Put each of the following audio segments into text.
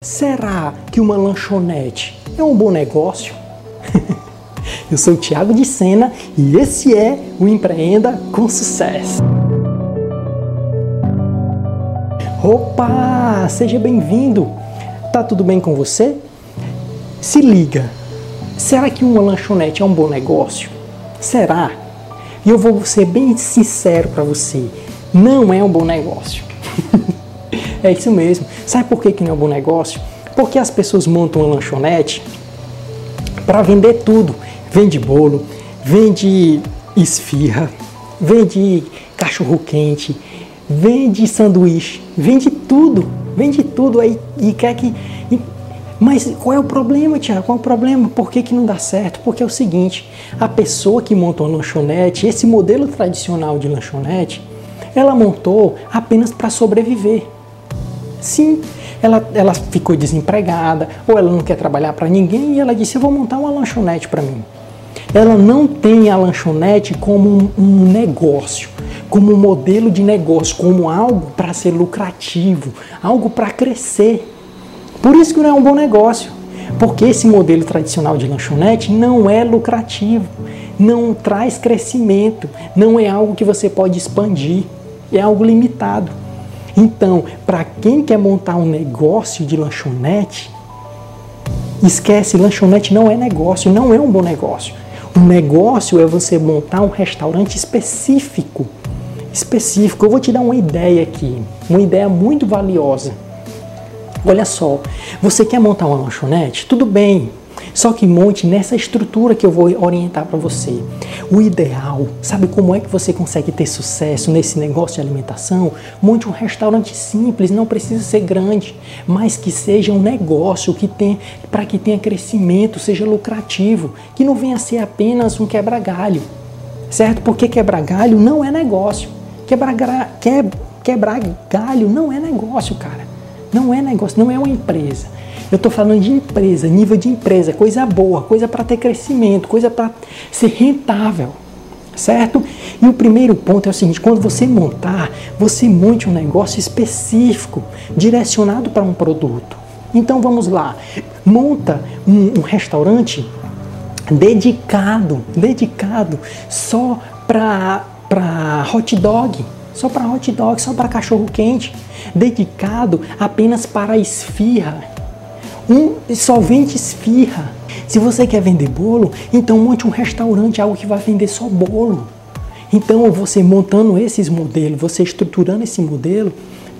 Será que uma lanchonete é um bom negócio? Eu sou o Thiago de Sena e esse é o Empreenda com Sucesso. Opa, seja bem-vindo. Tá tudo bem com você? Se liga. Será que uma lanchonete é um bom negócio? Será? E eu vou ser bem sincero para você. Não é um bom negócio. É isso mesmo. Sabe por que, que não é um bom negócio? Porque as pessoas montam uma lanchonete para vender tudo. Vende bolo, vende esfirra, vende cachorro quente, vende sanduíche, vende tudo, vende tudo aí e quer que. Mas qual é o problema, Tiago? Qual é o problema? Por que, que não dá certo? Porque é o seguinte: a pessoa que monta uma lanchonete, esse modelo tradicional de lanchonete, ela montou apenas para sobreviver. Sim, ela, ela ficou desempregada ou ela não quer trabalhar para ninguém e ela disse: Eu vou montar uma lanchonete para mim. Ela não tem a lanchonete como um, um negócio, como um modelo de negócio, como algo para ser lucrativo, algo para crescer. Por isso que não é um bom negócio, porque esse modelo tradicional de lanchonete não é lucrativo, não traz crescimento, não é algo que você pode expandir, é algo limitado. Então, para quem quer montar um negócio de lanchonete, esquece, lanchonete não é negócio, não é um bom negócio. O negócio é você montar um restaurante específico. Específico. Eu vou te dar uma ideia aqui, uma ideia muito valiosa. Olha só, você quer montar uma lanchonete? Tudo bem, só que monte nessa estrutura que eu vou orientar para você. O ideal, sabe como é que você consegue ter sucesso nesse negócio de alimentação? Monte um restaurante simples, não precisa ser grande, mas que seja um negócio que tem para que tenha crescimento, seja lucrativo, que não venha a ser apenas um quebra-galho. Certo? Porque quebra-galho não é negócio. Quebra, quebrar galho não é negócio, cara. Não é negócio, não é uma empresa. Eu estou falando de empresa, nível de empresa, coisa boa, coisa para ter crescimento, coisa para ser rentável, certo? E o primeiro ponto é o seguinte: quando você montar, você monte um negócio específico, direcionado para um produto. Então vamos lá, monta um, um restaurante dedicado, dedicado só para para hot dog, só para hot dog, só para cachorro quente, dedicado apenas para esfirra, um só vende esfirra. Se você quer vender bolo, então monte um restaurante, algo que vai vender só bolo. Então, você montando esses modelos, você estruturando esse modelo,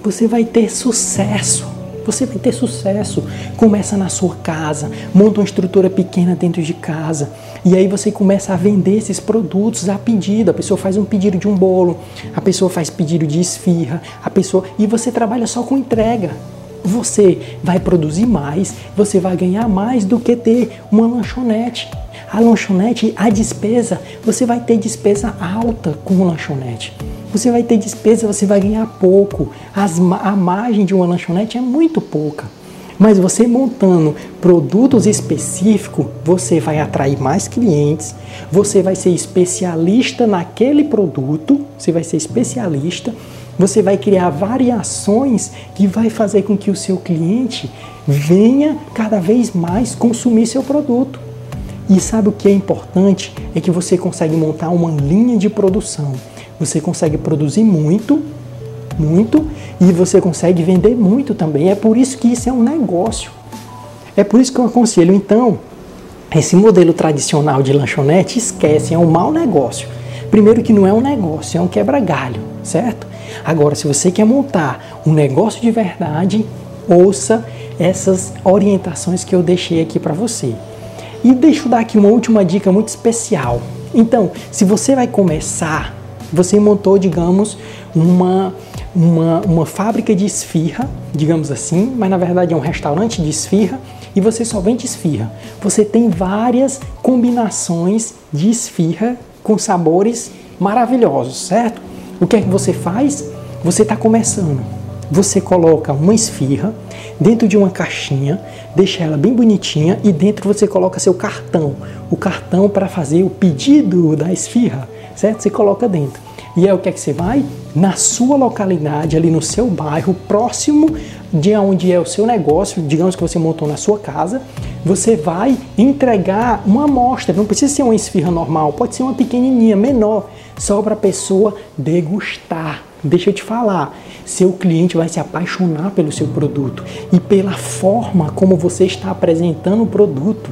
você vai ter sucesso. Você vai ter sucesso. Começa na sua casa, monta uma estrutura pequena dentro de casa. E aí você começa a vender esses produtos a pedido. A pessoa faz um pedido de um bolo, a pessoa faz pedido de esfirra, a pessoa e você trabalha só com entrega você vai produzir mais, você vai ganhar mais do que ter uma lanchonete. A lanchonete, a despesa, você vai ter despesa alta com lanchonete. Você vai ter despesa, você vai ganhar pouco. As, a margem de uma lanchonete é muito pouca. Mas você montando produtos específicos, você vai atrair mais clientes, você vai ser especialista naquele produto, você vai ser especialista você vai criar variações que vai fazer com que o seu cliente venha cada vez mais consumir seu produto. E sabe o que é importante? É que você consegue montar uma linha de produção. Você consegue produzir muito, muito, e você consegue vender muito também. É por isso que isso é um negócio. É por isso que eu aconselho, então, esse modelo tradicional de lanchonete, esquece, é um mau negócio. Primeiro que não é um negócio, é um quebra-galho, certo? Agora, se você quer montar um negócio de verdade, ouça essas orientações que eu deixei aqui para você. E deixa eu dar aqui uma última dica muito especial. Então, se você vai começar, você montou, digamos, uma, uma, uma fábrica de esfirra, digamos assim, mas na verdade é um restaurante de esfirra e você só vende esfirra. Você tem várias combinações de esfirra com sabores maravilhosos, certo? O que é que você faz? Você está começando. Você coloca uma esfirra dentro de uma caixinha, deixa ela bem bonitinha e dentro você coloca seu cartão. O cartão para fazer o pedido da esfirra, certo? Você coloca dentro. E é o que é que você vai? Na sua localidade, ali no seu bairro, próximo de onde é o seu negócio, digamos que você montou na sua casa, você vai entregar uma amostra. Não precisa ser uma esfirra normal, pode ser uma pequenininha, menor, só para a pessoa degustar. Deixa eu te falar, seu cliente vai se apaixonar pelo seu produto e pela forma como você está apresentando o produto.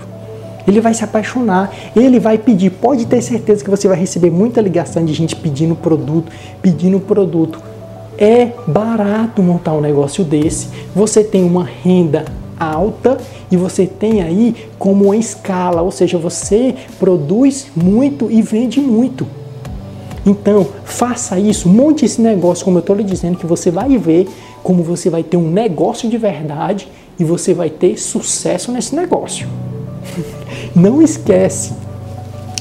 Ele vai se apaixonar, ele vai pedir. Pode ter certeza que você vai receber muita ligação de gente pedindo produto, pedindo produto. É barato montar um negócio desse. Você tem uma renda alta e você tem aí como escala, ou seja, você produz muito e vende muito. Então, faça isso, monte esse negócio, como eu estou lhe dizendo, que você vai ver como você vai ter um negócio de verdade e você vai ter sucesso nesse negócio. Não esquece,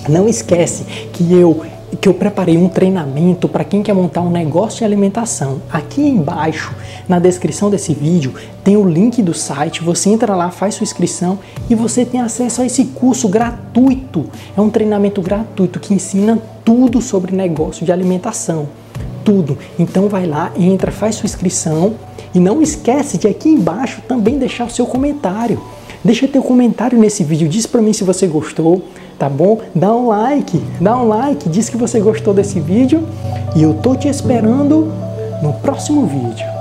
não esquece que eu que eu preparei um treinamento para quem quer montar um negócio de alimentação. Aqui embaixo, na descrição desse vídeo, tem o link do site. Você entra lá, faz sua inscrição e você tem acesso a esse curso gratuito. É um treinamento gratuito que ensina tudo sobre negócio de alimentação. Tudo. Então vai lá, entra, faz sua inscrição e não esquece de aqui embaixo também deixar o seu comentário. Deixa teu comentário nesse vídeo, diz para mim se você gostou tá bom? Dá um like, dá um like, diz que você gostou desse vídeo e eu tô te esperando no próximo vídeo.